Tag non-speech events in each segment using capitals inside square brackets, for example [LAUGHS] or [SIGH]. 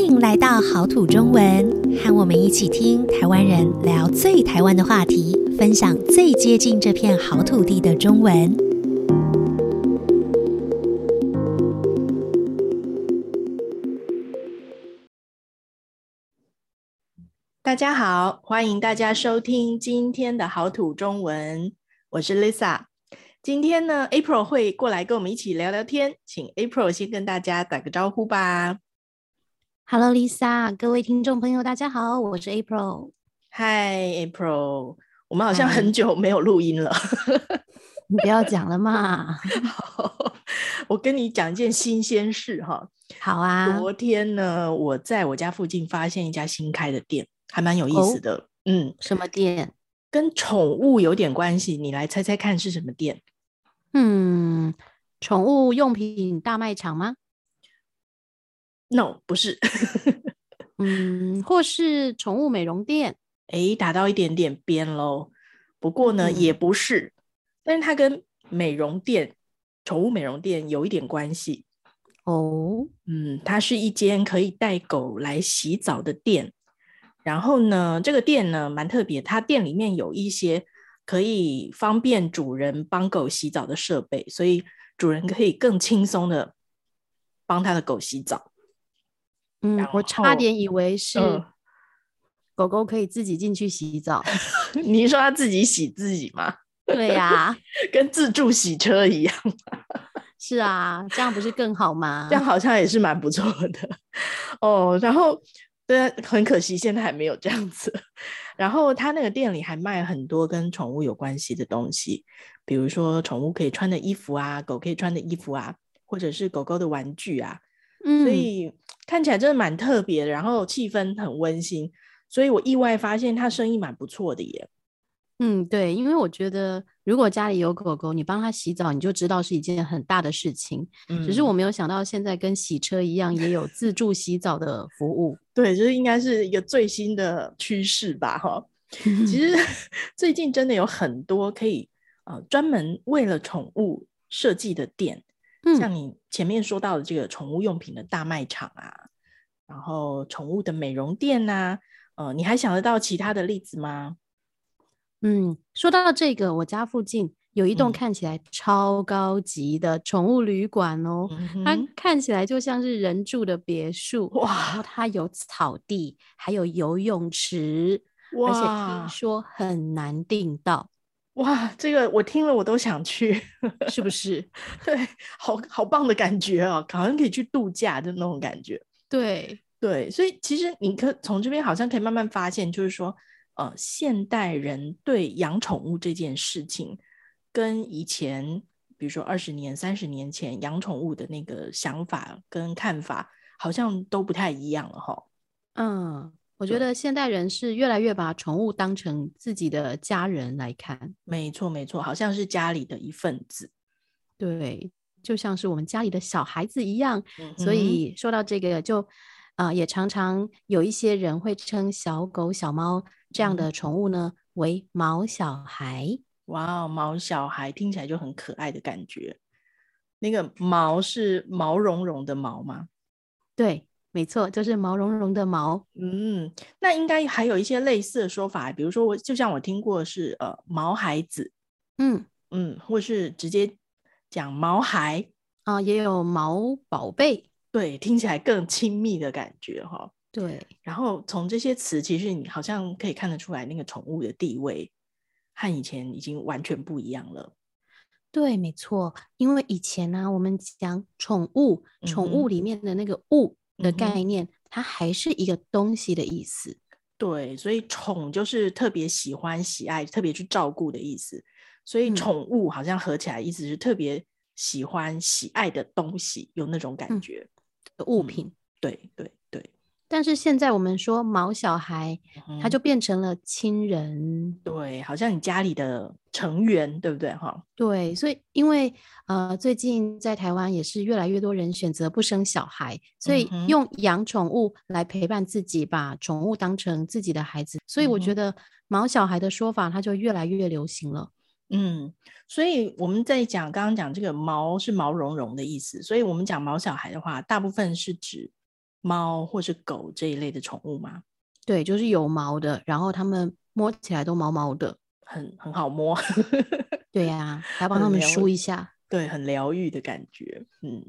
欢迎来到好土中文，和我们一起听台湾人聊最台湾的话题，分享最接近这片好土地的中文。大家好，欢迎大家收听今天的好土中文，我是 Lisa。今天呢，April 会过来跟我们一起聊聊天，请 April 先跟大家打个招呼吧。Hello，Lisa，各位听众朋友，大家好，我是 April。Hi，April，我们好像很久没有录音了，[LAUGHS] 你不要讲了嘛。[LAUGHS] 好，我跟你讲一件新鲜事哈。好啊，昨天呢，我在我家附近发现一家新开的店。还蛮有意思的，哦、嗯，什么店？跟宠物有点关系，你来猜猜看是什么店？嗯，宠物用品大卖场吗？No，不是。[LAUGHS] 嗯，或是宠物美容店？诶，打到一点点边喽。不过呢，嗯、也不是，但是它跟美容店、宠物美容店有一点关系。哦，嗯，它是一间可以带狗来洗澡的店。然后呢，这个店呢蛮特别，它店里面有一些可以方便主人帮狗洗澡的设备，所以主人可以更轻松的帮他的狗洗澡。嗯，我差点以为是狗狗可以自己进去洗澡。呃、你说它自己洗自己吗？对呀、啊，跟自助洗车一样。[LAUGHS] 是啊，这样不是更好吗？这样好像也是蛮不错的哦。然后。对，很可惜，现在还没有这样子。然后他那个店里还卖很多跟宠物有关系的东西，比如说宠物可以穿的衣服啊，狗可以穿的衣服啊，或者是狗狗的玩具啊。嗯，所以看起来真的蛮特别的，然后气氛很温馨，所以我意外发现他生意蛮不错的耶。嗯，对，因为我觉得如果家里有狗狗，你帮它洗澡，你就知道是一件很大的事情。嗯，只是我没有想到现在跟洗车一样，也有自助洗澡的服务。[LAUGHS] 对，这、就是应该是一个最新的趋势吧？哈，其实 [LAUGHS] 最近真的有很多可以呃专门为了宠物设计的店，嗯，像你前面说到的这个宠物用品的大卖场啊，然后宠物的美容店呐、啊，呃，你还想得到其他的例子吗？嗯，说到这个，我家附近有一栋看起来超高级的宠物旅馆哦，嗯、它看起来就像是人住的别墅哇，然后它有草地，还有游泳池，哇，而且听说很难订到，哇，这个我听了我都想去，[LAUGHS] 是不是？对，好好棒的感觉哦，好像可以去度假的那种感觉。对对，所以其实你可从这边好像可以慢慢发现，就是说。呃，现代人对养宠物这件事情，跟以前，比如说二十年、三十年前养宠物的那个想法跟看法，好像都不太一样了哈。嗯，我觉得现代人是越来越把宠物当成自己的家人来看。没错，没错，好像是家里的一份子。对，就像是我们家里的小孩子一样。嗯、所以说到这个，就啊、呃，也常常有一些人会称小狗、小猫。这样的宠物呢，为毛小孩。哇哦，毛小孩听起来就很可爱的感觉。那个毛是毛茸茸的毛吗？对，没错，就是毛茸茸的毛。嗯，那应该还有一些类似的说法，比如说我就像我听过是呃毛孩子，嗯嗯，或是直接讲毛孩啊，也有毛宝贝。对，听起来更亲密的感觉哈。对，然后从这些词，其实你好像可以看得出来，那个宠物的地位和以前已经完全不一样了。对，没错，因为以前呢、啊，我们讲宠物，宠物里面的那个“物”的概念，嗯、它还是一个东西的意思。对，所以“宠”就是特别喜欢、喜爱、特别去照顾的意思。所以“宠物”好像合起来，意思是特别喜欢、喜爱的东西，有那种感觉的、嗯、物品。对对。但是现在我们说毛小孩，他就变成了亲人，对，好像你家里的成员，对不对？哈，对，所以因为呃，最近在台湾也是越来越多人选择不生小孩，所以用养宠物来陪伴自己，把宠物当成自己的孩子，所以我觉得毛小孩的说法，它就越来越流行了。嗯，所以我们在讲刚刚讲这个毛是毛茸茸的意思，所以我们讲毛小孩的话，大部分是指。猫或是狗这一类的宠物吗？对，就是有毛的，然后它们摸起来都毛毛的，很很好摸。[LAUGHS] 对呀、啊，还要帮他们梳一下，对，很疗愈的感觉。嗯，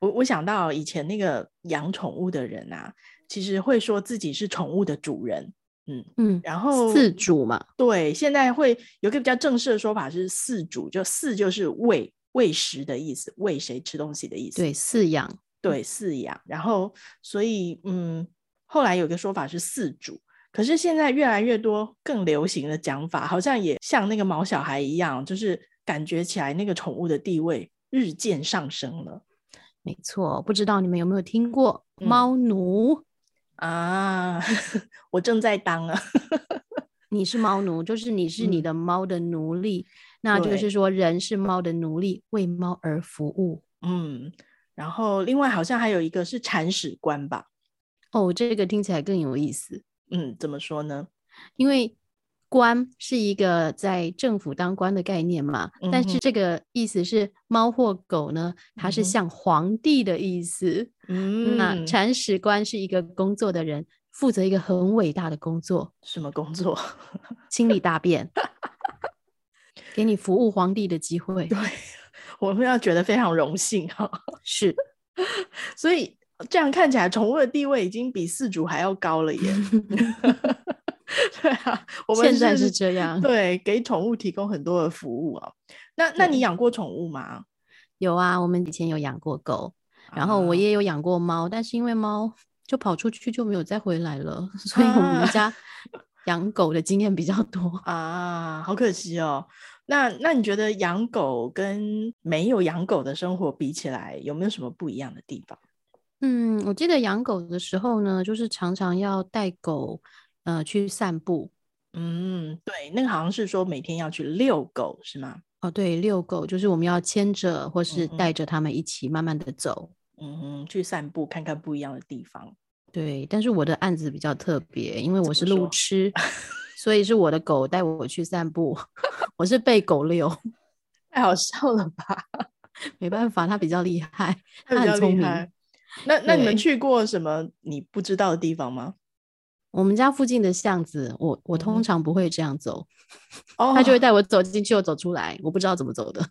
我我想到以前那个养宠物的人啊，其实会说自己是宠物的主人。嗯嗯，然后饲主嘛，对，现在会有个比较正式的说法是饲主，就饲就是喂喂食的意思，喂谁吃东西的意思。对，饲养，对，饲养。然后，所以嗯，后来有个说法是饲主，可是现在越来越多更流行的讲法，好像也像那个毛小孩一样，就是感觉起来那个宠物的地位日渐上升了。没错，不知道你们有没有听过猫奴？嗯啊，[LAUGHS] 我正在当啊！[LAUGHS] 你是猫奴，就是你是你的猫的奴隶，嗯、那就是说人是猫的奴隶，为猫而服务。嗯，然后另外好像还有一个是铲屎官吧？哦，这个听起来更有意思。嗯，怎么说呢？因为。官是一个在政府当官的概念嘛，嗯、但是这个意思是猫或狗呢，它是像皇帝的意思。嗯，那铲屎官是一个工作的人，负责一个很伟大的工作。什么工作？[LAUGHS] 清理大便，给你服务皇帝的机会。对，我们要觉得非常荣幸哈。[LAUGHS] 是，所以这样看起来，宠物的地位已经比饲主还要高了耶。[LAUGHS] [LAUGHS] 对啊，我们现在是这样。对，给宠物提供很多的服务啊。那那你养过宠物吗？有啊，我们以前有养过狗，然后我也有养过猫，啊、但是因为猫就跑出去就没有再回来了，所以我们家养狗的经验比较多啊，好可惜哦。那那你觉得养狗跟没有养狗的生活比起来，有没有什么不一样的地方？嗯，我记得养狗的时候呢，就是常常要带狗。呃，去散步，嗯，对，那个好像是说每天要去遛狗，是吗？哦，对，遛狗就是我们要牵着或是带着它们一起慢慢的走，嗯哼，去散步，看看不一样的地方。对，但是我的案子比较特别，因为我是路痴，[LAUGHS] 所以是我的狗带我去散步，[LAUGHS] 我是被狗遛，[LAUGHS] 太好笑了吧？[LAUGHS] 没办法，它比较厉害，它很聪明。那那你们去过什么你不知道的地方吗？我们家附近的巷子，我我通常不会这样走，哦、他就会带我走进去又走出来，我不知道怎么走的，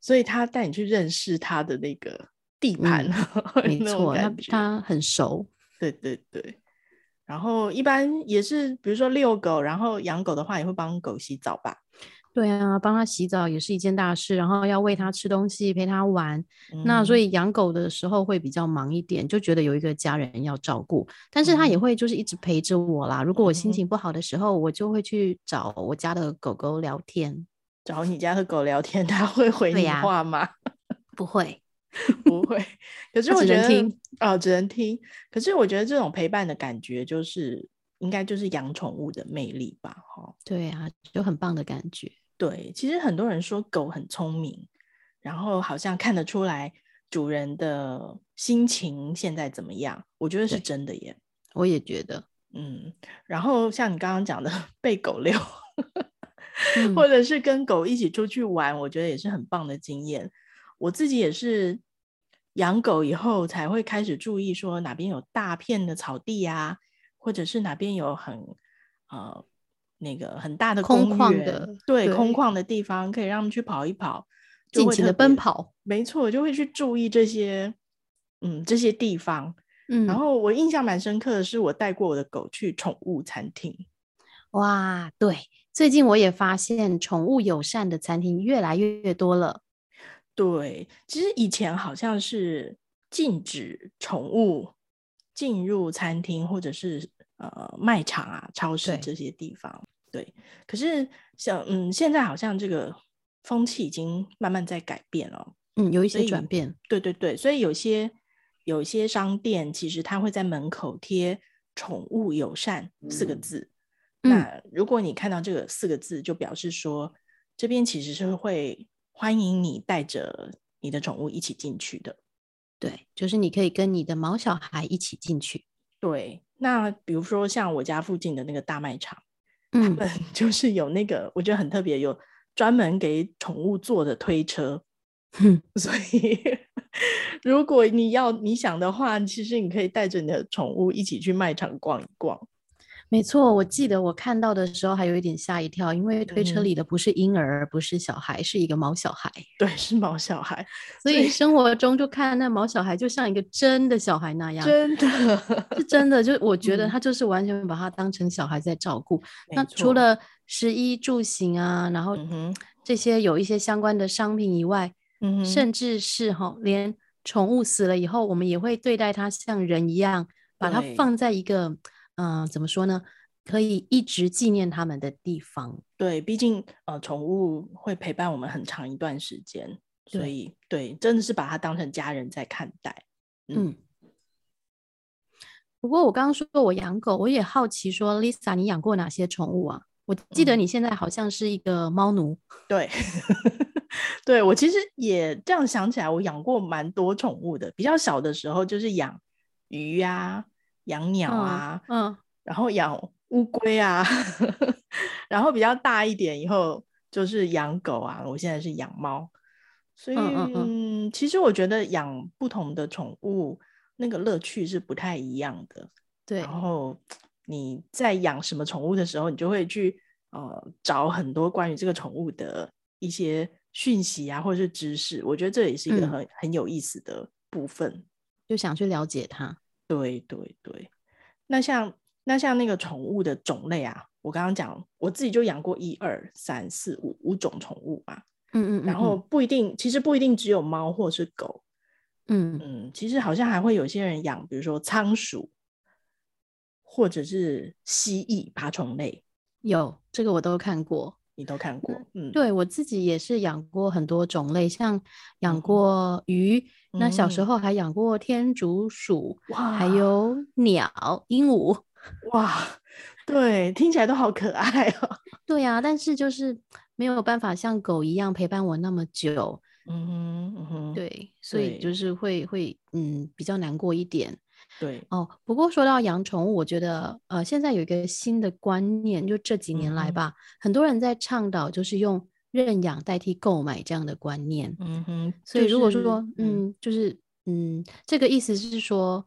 所以他带你去认识他的那个地盘，嗯、没错，他他很熟，对对对。然后一般也是，比如说遛狗，然后养狗的话，也会帮狗洗澡吧。对啊，帮它洗澡也是一件大事，然后要喂它吃东西，陪它玩。嗯、那所以养狗的时候会比较忙一点，就觉得有一个家人要照顾。但是它也会就是一直陪着我啦。嗯、如果我心情不好的时候，我就会去找我家的狗狗聊天。找你家的狗聊天，它会回你话吗？不会，[LAUGHS] 不会。可是我觉得哦，只能听。可是我觉得这种陪伴的感觉，就是应该就是养宠物的魅力吧？哈，对啊，就很棒的感觉。对，其实很多人说狗很聪明，然后好像看得出来主人的心情现在怎么样。我觉得是真的耶，我也觉得，嗯。然后像你刚刚讲的被狗遛，[LAUGHS] 或者是跟狗一起出去玩，我觉得也是很棒的经验。我自己也是养狗以后才会开始注意说哪边有大片的草地啊，或者是哪边有很呃。那个很大的空旷的，对，对空旷的地方，可以让他们去跑一跑，尽情的奔跑。没错，就会去注意这些，嗯，这些地方。嗯，然后我印象蛮深刻的是，我带过我的狗去宠物餐厅。哇，对，最近我也发现宠物友善的餐厅越来越多了。对，其实以前好像是禁止宠物进入餐厅，或者是呃卖场啊、超市这些地方。对，可是像嗯，现在好像这个风气已经慢慢在改变了，嗯，有一些转变。对对对，所以有些有些商店其实它会在门口贴“宠物友善”四个字。嗯、那如果你看到这个四个字，就表示说这边其实是会欢迎你带着你的宠物一起进去的。对，就是你可以跟你的毛小孩一起进去。对，那比如说像我家附近的那个大卖场。他们 [LAUGHS] 就是有那个，我觉得很特别，有专门给宠物坐的推车，[LAUGHS] 嗯，所以 [LAUGHS] 如果你要你想的话，其实你可以带着你的宠物一起去卖场逛一逛。没错，我记得我看到的时候还有一点吓一跳，因为推车里的不是婴儿，嗯、不是小孩，是一个毛小孩。对，是毛小孩。所以生活中就看那毛小孩，就像一个真的小孩那样。真的，是真的。就我觉得他就是完全把他当成小孩在照顾。嗯、那除了食衣住行啊，然后这些有一些相关的商品以外，嗯、甚至是哈，连宠物死了以后，我们也会对待它像人一样，把它放在一个。嗯、呃，怎么说呢？可以一直纪念他们的地方。对，毕竟呃，宠物会陪伴我们很长一段时间，所以对，对，真的是把它当成家人在看待。嗯。嗯，不过我刚刚说我养狗，我也好奇说，Lisa，你养过哪些宠物啊？我记得你现在好像是一个猫奴。嗯、[LAUGHS] 对，[LAUGHS] 对我其实也这样想起来，我养过蛮多宠物的。比较小的时候就是养鱼呀、啊。养鸟啊，嗯，嗯，然后养乌龟啊，[LAUGHS] 然后比较大一点以后就是养狗啊。我现在是养猫，所以嗯，其实我觉得养不同的宠物那个乐趣是不太一样的。对，然后你在养什么宠物的时候，你就会去呃找很多关于这个宠物的一些讯息啊，或者是知识。我觉得这也是一个很、嗯、很有意思的部分，就想去了解它。对对对，那像那像那个宠物的种类啊，我刚刚讲，我自己就养过一二三四五五种宠物嘛，嗯，嗯嗯，然后不一定，其实不一定只有猫或是狗，嗯。嗯，其实好像还会有些人养，比如说仓鼠，或者是蜥蜴爬虫类，有这个我都看过。你都看过，嗯，对我自己也是养过很多种类，像养过鱼，嗯、那小时候还养过天竺鼠，哇，还有鸟、鹦鹉，哇，对，听起来都好可爱哦。[LAUGHS] 对呀、啊，但是就是没有办法像狗一样陪伴我那么久，嗯哼，嗯哼，对，所以就是会会嗯比较难过一点。对。哦，不过说到养宠物，我觉得呃，现在有一个新的观念，就这几年来吧，嗯、很多人在倡导就是用认养代替购买这样的观念。嗯哼，所以如果说说，嗯，嗯，就是嗯，这个意思是说，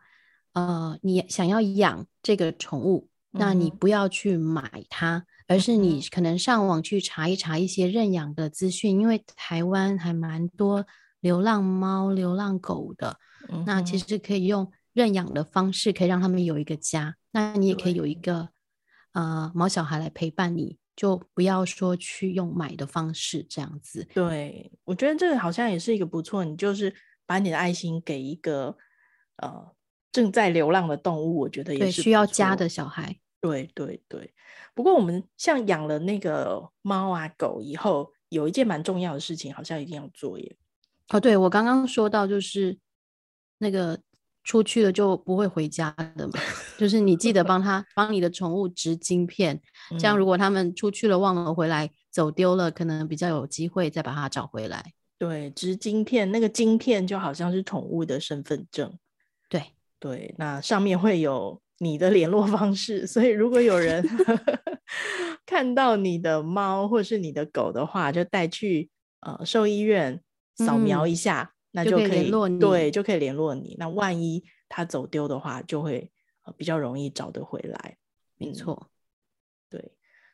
呃，你想要养这个宠物，嗯、那你不要去买它，而是你。可能上网去查一查一些认养的资讯，因为台湾还蛮多流浪猫、流浪狗的，嗯、那其实可以用。认养的方式可以让他们有一个家，那你也可以有一个呃毛小孩来陪伴你，就不要说去用买的方式这样子。对，我觉得这个好像也是一个不错，你就是把你的爱心给一个呃正在流浪的动物，我觉得也是需要家的小孩。对对对，不过我们像养了那个猫啊狗以后，有一件蛮重要的事情，好像一定要做耶。哦，对，我刚刚说到就是那个。出去了就不会回家的嘛，[LAUGHS] 就是你记得帮他帮你的宠物植晶片，这样如果他们出去了忘了回来走丢了，可能比较有机会再把它找回来。对，植晶片那个晶片就好像是宠物的身份证。对对，那上面会有你的联络方式，所以如果有人 [LAUGHS] 看到你的猫或是你的狗的话，就带去呃兽医院扫描一下。嗯那就可以联络你，对，就可以联络你。那万一他走丢的话，就会比较容易找得回来。没错，嗯，对。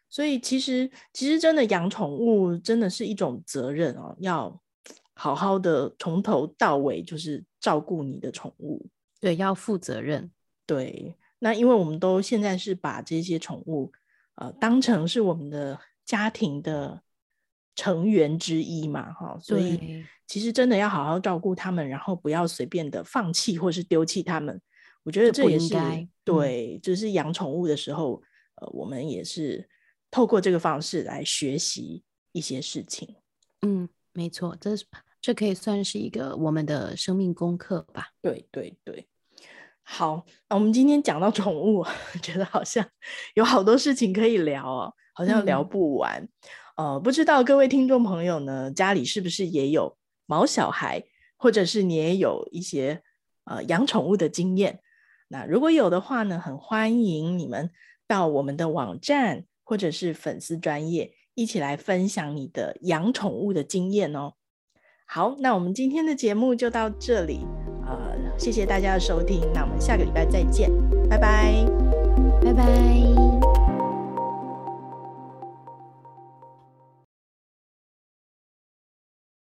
所以其实其实真的养宠物真的是一种责任哦，要好好的从头到尾就是照顾你的宠物。对，要负责任。对，那因为我们都现在是把这些宠物呃当成是我们的家庭的成员之一嘛，哈，所以。其实真的要好好照顾他们，然后不要随便的放弃或是丢弃他们。我觉得这也是对，就是养宠物的时候，呃，我们也是透过这个方式来学习一些事情。嗯，没错，这这可以算是一个我们的生命功课吧。对对对，好，那我们今天讲到宠物，[LAUGHS] 觉得好像有好多事情可以聊哦，好像聊不完。嗯、呃，不知道各位听众朋友呢，家里是不是也有毛小孩，或者是你也有一些呃养宠物的经验，那如果有的话呢，很欢迎你们到我们的网站或者是粉丝专业一起来分享你的养宠物的经验哦。好，那我们今天的节目就到这里，呃，谢谢大家的收听，那我们下个礼拜再见，拜拜拜拜。